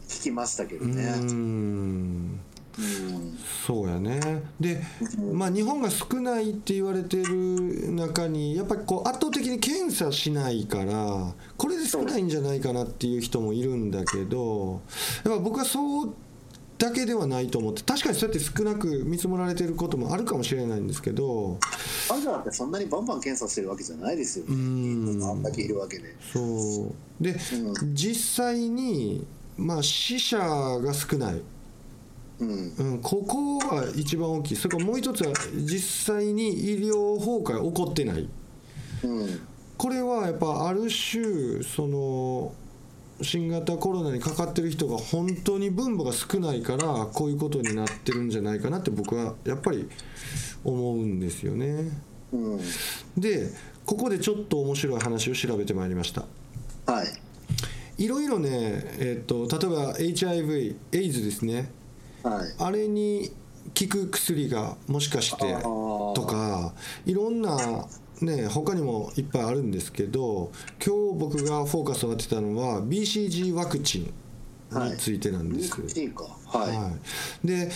聞きましたけどね。そうやね。でまあ日本が少ないって言われてる中にやっぱりこう圧倒的に検査しないからこれで少ないんじゃないかなっていう人もいるんだけどやっぱ僕はそうだけではないと思って確かにそうやって少なく見積もられてることもあるかもしれないんですけどアジアってそんなにバンバン検査してるわけじゃないですようね。ん。あんだけいるわけで。そう。でう実際にまあ死者が少ないうん。うん、ここが一番大きい。それからもう一つは実際に医療崩壊起こってない。うん。これはやっぱある種その新型コロナにかかってる人が本当に分母が少ないからこういうことになってるんじゃないかなって僕はやっぱり思うんですよね。うん。でここでちょっと面白い話を調べてまいりました。はい。いろいろね、えっと例えば HIV エイズですねはい。あれに効く薬がもしかしてとかいろんなね他にもいっぱいあるんですけど今日僕がフォーカスを当てたのは BCG ワクチンについてなんです。いいか。はい。はい、で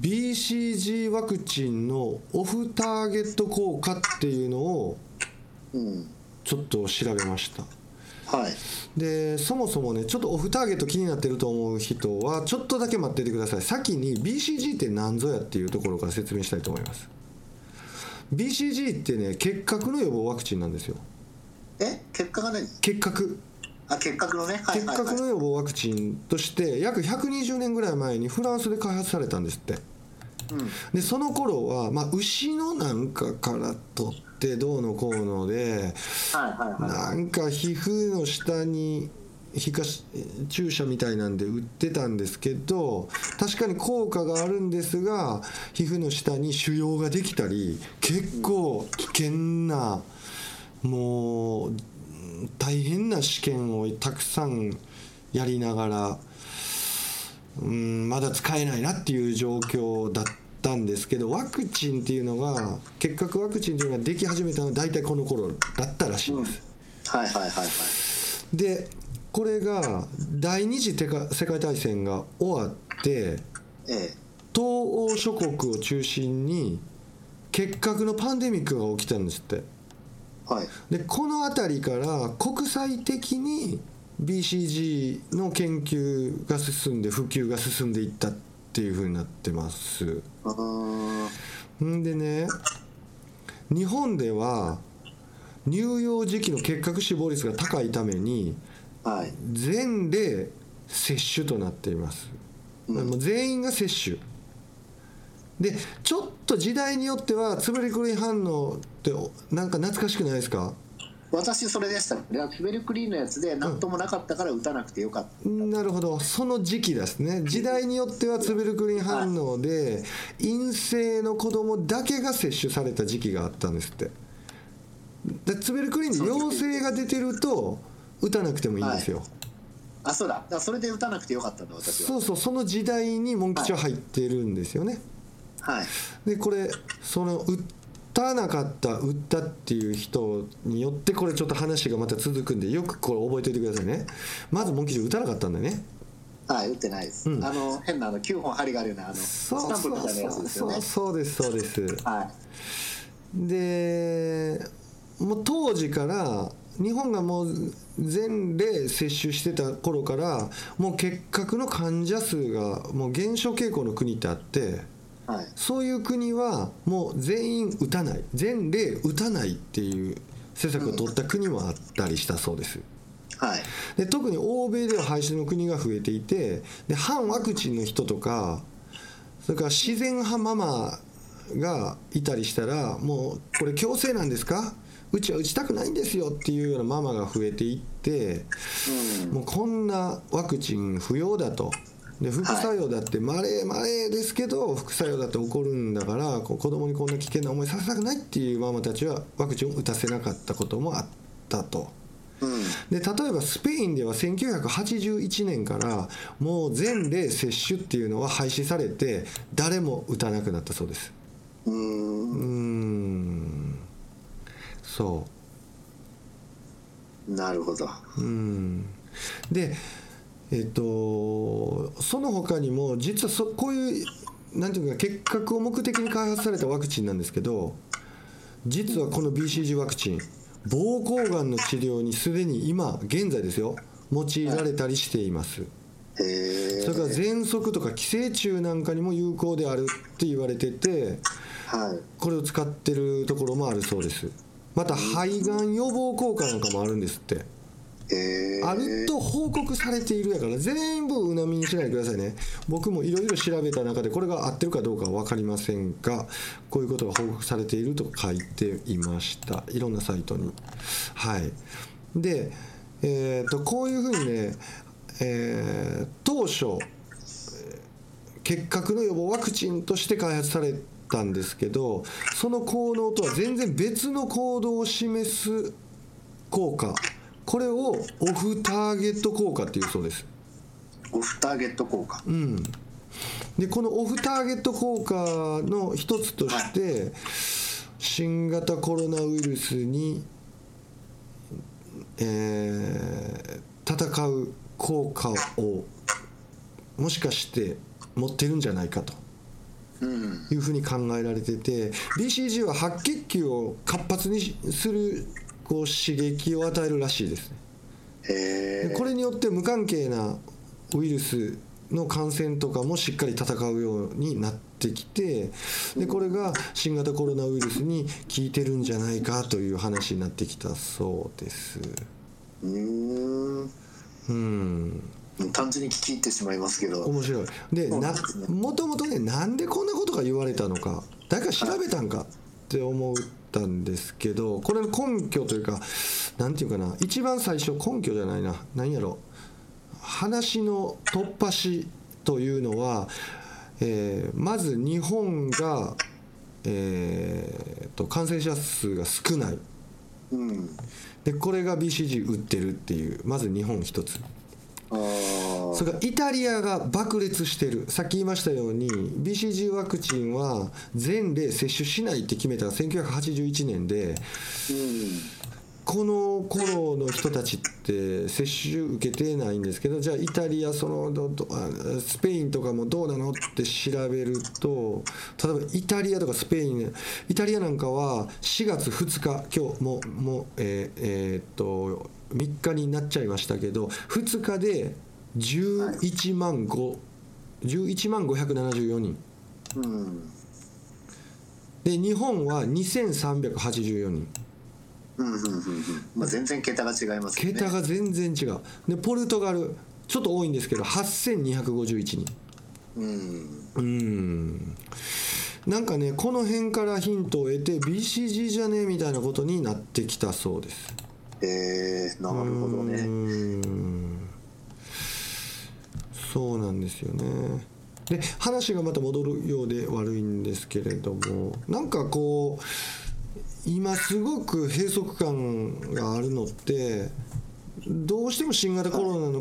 BCG ワクチンのオフターゲット効果っていうのをうん。ちょっと調べました。はい。でそもそもねちょっとオフターゲット気になってると思う人はちょっとだけ待っててください。先に BCG って何ぞやっていうところから説明したいと思います。BCG ってね結核の予防ワクチンなんですよ。え？結果が何？結核。あ結核のね。はい結はいはい。核の予防ワクチンとして約120年ぐらい前にフランスで開発されたんですって。うん。でその頃は、まあ、牛のなんかから取ってどうのこうのでなんか皮膚の下に皮下注射みたいなんで売ってたんですけど確かに効果があるんですが皮膚の下に腫瘍ができたり結構危険なもう大変な試験をたくさんやりながらうんまだ使えないなっていう状況だったんですけどワクチンっていうのが結核ワクチンっていうのができ始めたのは大体この頃だったらしいんです。い。はいはいはいはい。でこれが第二次世界大戦が終わってえ東欧諸国を中心に結核のパンデミックが起きたんですってえ。はいでこの辺りから国際的に BCG の研究が進んで普及が進んでいったっていうふうになってます。んでね日本では乳幼児期の結核死亡率が高いためにはい。全例接種となっています、うん。もう全員が接種でちょっと時代によってはツベルクリン反応ってなんか懐かしくないですか？私それでしたラフベルクリーンのやつで何ともなかったから打たなくてよかった、なるほど。その時期ですね。時代によってはツベルクリン反応で陰性の子供だけが接種された時期があったんですって。でツベルクリンで陽性が出てると打たなくてもいいんですよ、あそうだ。それで打たなくてよかったんだ私は。そうそうその時代にモン吉は入ってるんですよね、はい。でこれその打たなかった打ったっていう人によってこれちょっと話がまた続くんでよくこれ覚えておいてくださいね。まずモン吉打たなかったんだよね。はい打ってないです、うん。あの変なあの9本針があるようなあのスタンプみたいなやつですよね。そうそうですそうです。はい。でもう当時から日本がもう全例接種してた頃からもう結核の患者数がもう減少傾向の国ってあってはい。そういう国はもう全員打たない。全例打たないっていう施策を取った国もあったりしたそうです。はい。で特に欧米では廃止の国が増えていてで反ワクチンの人とかそれから自然派ママがいたりしたらもうこれ強制なんですか？うちは打ちたくないんですよっていうようなママが増えていってうん。もうこんなワクチン不要だと。で副作用だってまれまれですけど副作用だって起こるんだから子供にこんな危険な思いさせたくないっていうママたちはワクチンを打たせなかったこともあったと。うん。で例えばスペインでは1981年からもう全例接種っていうのは廃止されて誰も打たなくなったそうです。うん。そなるほど。ううん。でえっとその他にも実はそこういうなんていうか結核を目的に開発されたワクチンなんですけど実はこの BCG ワクチン膀胱がんの治療にすでに今現在ですよ。用いられたりしています。それから喘息とか寄生虫なんかにも有効であるって言われててはい。これを使ってるところもあるそうです。また肺がん予防効果なんかもあるんですってえあると報告されているやから全部鵜呑みにしないでくださいね。僕もいろいろ調べた中でこれが合ってるかどうかは分かりませんがこういうことが報告されていると書いていました。いろんなサイトに。はい。でえー、とこういうふうにね、えー当初結核の予防ワクチンとして開発されたんですけどその効能とは全然別の行動を示す効果これをオフターゲット効果っていうそうです。オフターゲット効果うん、でこのオフターゲット効果の一つとして新型コロナウイルスに、えー戦う効果をもしかして持ってるんじゃないかと。うんいうふうに考えられてて BCG は白血球を活発にするこう刺激を与えるらしいですね。これによって無関係なウイルスの感染とかもしっかり戦うようになってきてでこれが新型コロナウイルスに効いてるんじゃないかという話になってきたそうです。うーん。うん。単純に聞き入ってしまいますけど。面白い。でもともとねなんでこんなことが言われたのか。誰か調べたんかって思ったんですけどこれの根拠というかなんていうかな一番最初根拠じゃないな何やろ話の突破しというのは、えーまず日本が、えーと感染者数が少ない。うん。でこれが BCG 打ってるっていうまず日本一つそれからイタリアが爆裂してる。さっき言いましたように BCG ワクチンは全例接種しないって決めたのが1981年でうん。この頃の人たちって接種受けてないんですけどじゃあイタリアそのどどあスペインとかもどうなのって調べると例えばイタリアとかスペインイタリアなんかは4月2日今日ももうえーえーっと3日になっちゃいましたけど2日で11万5 11万574人。うん。で日本は2384人。うんうんうんうん。まあ全然桁が違いますよね。桁が全然違う。でポルトガルちょっと多いんですけど8251人。うん。うん。なんかねこの辺からヒントを得て BCG じゃねみたいなことになってきたそうですえー、なるほどうねん。そうなんですよね。で話がまた戻るようで悪いんですけれどもなんかこう今すごく閉塞感があるのってどうしても新型コロナの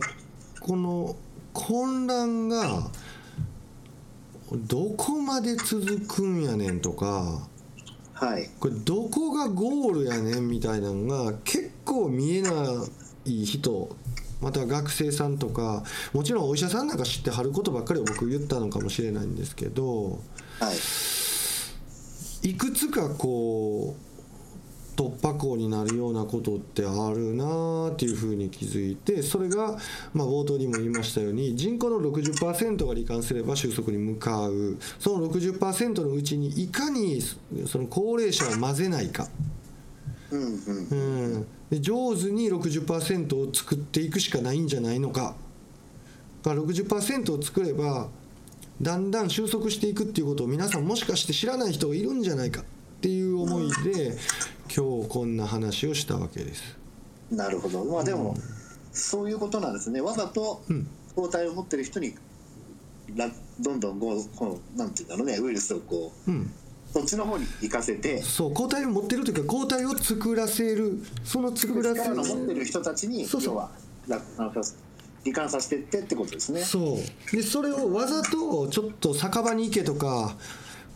この混乱がどこまで続くんやねんとかはい。これどこがゴールやねんみたいなのが結構見えない人また学生さんとかもちろんお医者さんなんか知ってはることばっかりを僕言ったのかもしれないんですけどはいいくつかこう突破口になるようなことってあるなーっていうふうに気づいてそれが、まあ、冒頭にも言いましたように人口の60%が罹患すれば収束に向かう。その60%のうちにいかにその高齢者を混ぜないか。うんうんうん、で上手に60%を作っていくしかないんじゃないのか。が60%を作ればだんだん収束していくっていうことを皆さんもしかして知らない人がいるんじゃないかっていう思いで今日こんな話をしたわけです。なるほど。まあでも、そういうことなんですね。わざとうん。抗体を持ってる人にらどんどんこうこのなんていうんだろうねウイルスをこううん、そっちの方に行かせて。そう抗体を持ってるというか抗体を作らせる。その作らせ力の持ってる人たちにそうそう。要は罹患させてってってことですね。そう。でそれをわざとちょっと酒場に行けとか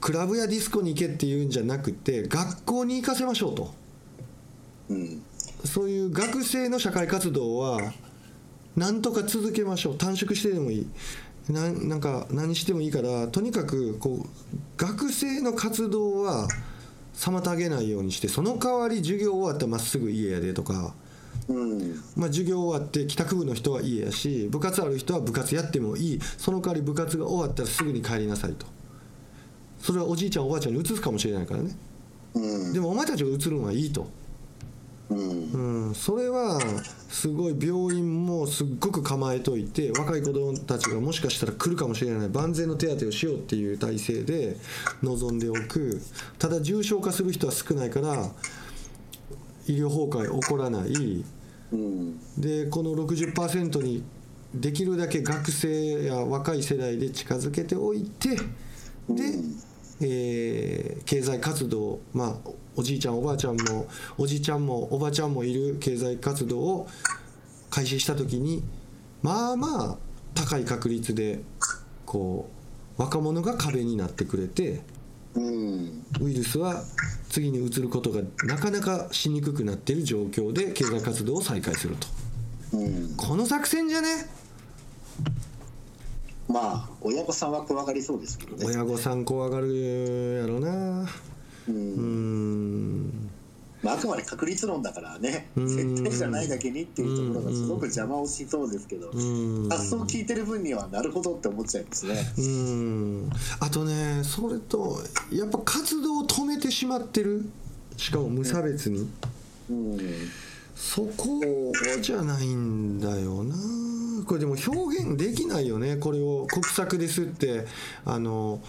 クラブやディスコに行けっていうんじゃなくて学校に行かせましょうと。うん。そういう学生の社会活動はなんとか続けましょう。短縮してでもいいななんか何してもいいからとにかくこう学生の活動は妨げないようにしてその代わり授業終わったらまっすぐ家やでとか。うん。まあ、授業終わって帰宅部の人は家やし部活ある人は部活やってもいい。その代わり部活が終わったらすぐに帰りなさいと。それはおじいちゃんおばあちゃんに移すかもしれないからね。うん。でもお前たちが移るのはいいと、うん。うん、それはすごい病院もすっごく構えといて若い子供たちがもしかしたら来るかもしれない万全の手当てをしようっていう体制で臨んでおく。ただ重症化する人は少ないから医療崩壊起こらない。うん。でこの60%にできるだけ学生や若い世代で近づけておいてで、うん。えー経済活動まあおじいちゃんおばあちゃんもおじいちゃんもおばちゃんもいる経済活動を開始した時にまあまあ高い確率でこう若者が壁になってくれてうん。ウイルスは次に移ることがなかなかしにくくなっている状況で経済活動を再開すると。うん。この作戦じゃね？まあ親御さんは怖がりそうですけどね。親御さん怖がるやろなうん。ん。まあ、あくまで確率論だからね。うん。絶対じゃないだけにっていうところがすごく邪魔をしそうですけど。発想聞いてる分にはなるほどって思っちゃいますね。うーん。あとねそれとやっぱ活動を止めてしまってるしかも無差別に。うん。そこじゃないんだよな。これでも表現できないよね。これを国策ですって。あの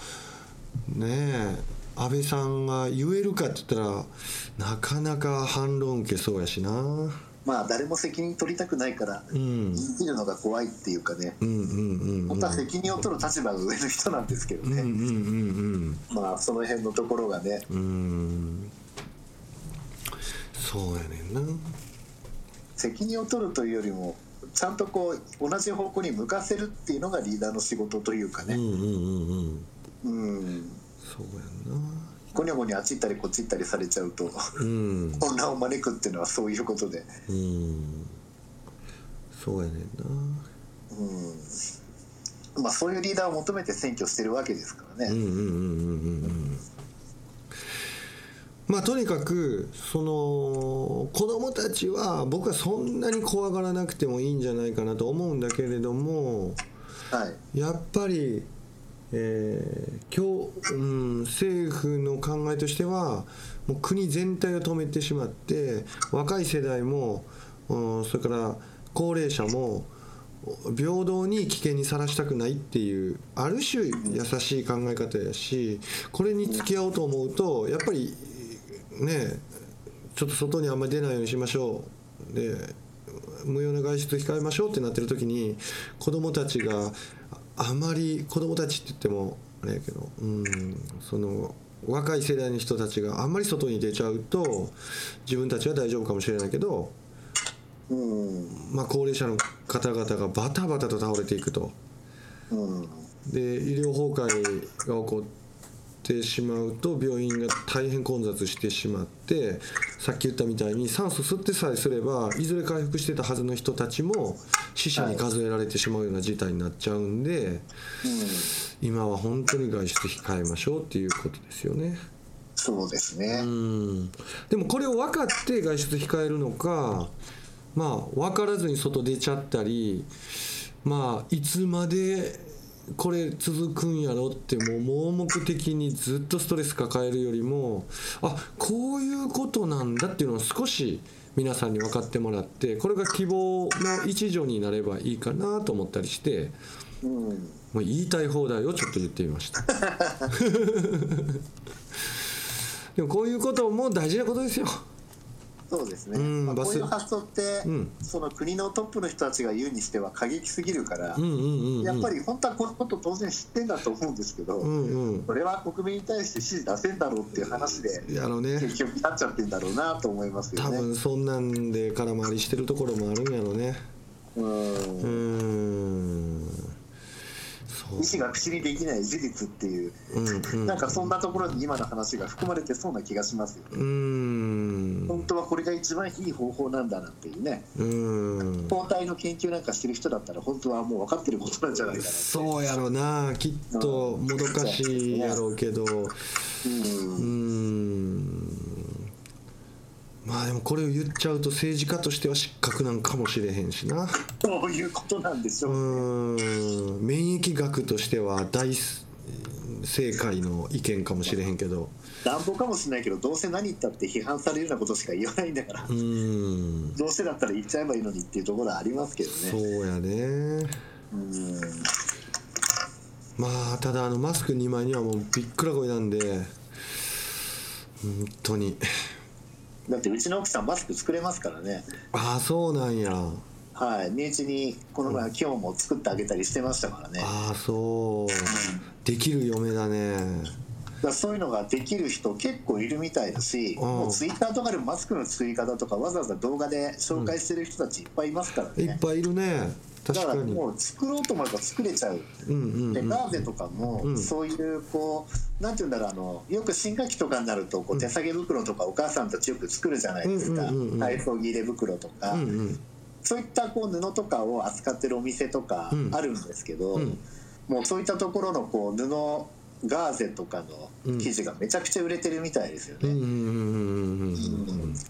ねえ安倍さんが言えるかって言ったらなかなか反論受けそうやしな。まあ誰も責任取りたくないからうん。言い切るのが怖いっていうかね。うんうんうんうん。本当は責任を取る立場が上の人なんですけどね、うんうんうんまあその辺のところがね。うんうん。そうやねんな。責任を取るというよりもちゃんとこう同じ方向に向かせるっていうのがリーダーの仕事というかね。うんうんうんうん。うんそうやんな。ゴニョゴニョあっち行ったりこっち行ったりされちゃうとうん。混乱を招くっていうのはそういうことで。うん。そうやねんな。うん。まあそういうリーダーを求めて選挙してるわけですからね、うんうんうんうんうんうん。まあとにかくその子供たちは僕はそんなに怖がらなくてもいいんじゃないかなと思うんだけれどもはい。やっぱり、えー今日、うん、政府の考えとしてはもう国全体を止めてしまって若い世代も、うん、それから高齢者も平等に危険にさらしたくないっていうある種優しい考え方やしこれに付き合おうと思うとやっぱりねちょっと外にあんまり出ないようにしましょう。で無用な外出控えましょうってなってる時に子供たちがあまり子供たちって言ってもあれやけどうんその若い世代の人たちがあんまり外に出ちゃうと自分たちは大丈夫かもしれないけど、うんまあ、高齢者の方々がバタバタと倒れていくと。うんで医療崩壊が起こってしまうと病院が大変混雑してしまってさっき言ったみたいに酸素吸ってさえすればいずれ回復してたはずの人たちも死者に数えられてしまうような事態になっちゃうんで今は本当に外出控えましょうっていうことですよね。そうですね、うんでもこれを分かって外出控えるのかまあ分からずに外出ちゃったりまあいつまでこれ続くんやろってもう盲目的にずっとストレス抱えるよりもあこういうことなんだっていうのを少し皆さんに分かってもらってこれが希望の一助になればいいかなと思ったりしてうんもう言いたい放題をちょっと言ってみました。でもこういうことも大事なことですよ。そうですね、まあ、こういう発想って、うん。その国のトップの人たちが言うにしては過激すぎるから、うんうんうんうん、やっぱり本当はこのこと当然知ってんだと思うんですけど、うんうん。これは国民に対して指示出せんだろうっていう話であのね。結局なっちゃってんだろうなと思いますよね。多分そんなんで空回りしてるところもあるんやろね。うん。うーん。そう意思が口にできない事実っていう、うんうん。なんかそんなところに今の話が含まれてそうな気がしますよね。うーん。本当はこれが一番いい方法なんだなっていうね。うーん。抗体の研究なんかしてる人だったら本当はもう分かってることなんじゃないかなそうやろな。きっともどかしいやろうけど。ううん。ーんまあでもこれを言っちゃうと政治家としては失格なんかもしれへんしな。そういうことなんでしょうう、ーん。免疫学としては大正解の意見かもしれへんけど。乱暴かもしれないけどどうせ何言ったって批判されるようなことしか言わないんだから、うーん。どうせだったら言っちゃえばいいのにっていうところはありますけどそうねやね。うん。まあただあのマスク2枚にはもうびっくら声なんで。本当にだってうちの奥さんマスク作れますからね。ああそうなんや。はい。身内にこの前今日も作ってあげたりしてましたからね。ああそう。できる嫁だねらそういうのができる人結構いるみたいだし、うん。もうツイッターとかでもマスクの作り方とかわざわざ動画で紹介してる人たちいっぱいいますからね、いっぱいいるね。だからにもう作ろうと思えば作れちゃう。うんうんうん。でガーゼとかも、うん。そういうこうなんて言うんだろうあのよく新学期とかになるとこう手提げ袋とかお母さんたちよく作るじゃないですか。うんうんうんうん。体操着入れ袋とか、うんうん。そういったこう布とかを扱ってるお店とかうん。あるんですけど、うん。もうそういったところのこう布ガーゼとかの生地がめちゃくちゃ売れてるみたいですよね、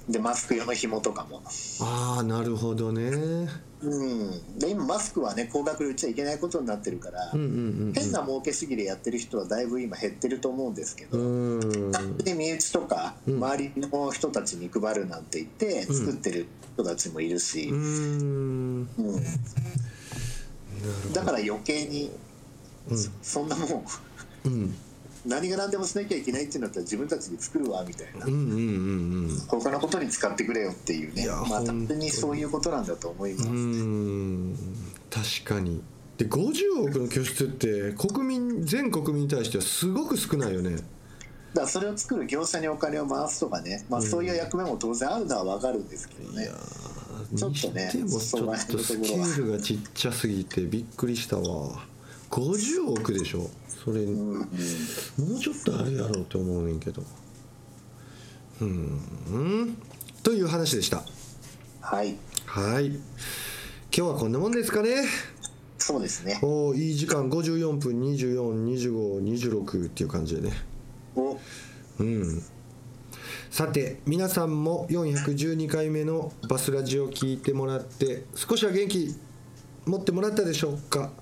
でマスク用の紐とかも、ああなるほどね。うん、で今マスクはね高額で売っちゃいけないことになってるから、うん変な儲け主義でやってる人はだいぶ今減ってると思うんですけど、うん。で身内とかうん。周りの人たちに配るなんて言ってうん。作ってる人たちもいるし。う、ん。うん。だから余計にうん。そんなもん何が何でもしなきゃいけないっていうんだったら自分たちで作るわみたいな。うんうんうんうん他のことに使ってくれよっていうね。まあ単純にそういうことなんだと思います、うーん。確かに。で50億の拠出って国民全国民に対してはすごく少ないよね。だからそれを作る業者にお金を回すとかね、まあ、そういう役目も当然あるのは分かるんですけどね。いやーちょっとねにしてもちょっとスケールがちっちゃすぎてびっくりしたわ。50億でしょそれ、もうちょっとあるやろうと思うねんけど。うん。という話でした。はい。はい。今日はこんなもんですかね。そうですね。おーいい時間54分242526っていう感じでね。お。うん。さて皆さんも412回目のバスラジオを聞いてもらって少しは元気持ってもらったでしょうか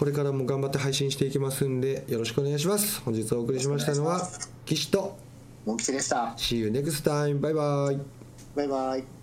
これからも頑張って配信していきますんでよろしくお願いします。本日お送りしましたのは岸と。モン吉でした。See you next time バイバイ。バイバイ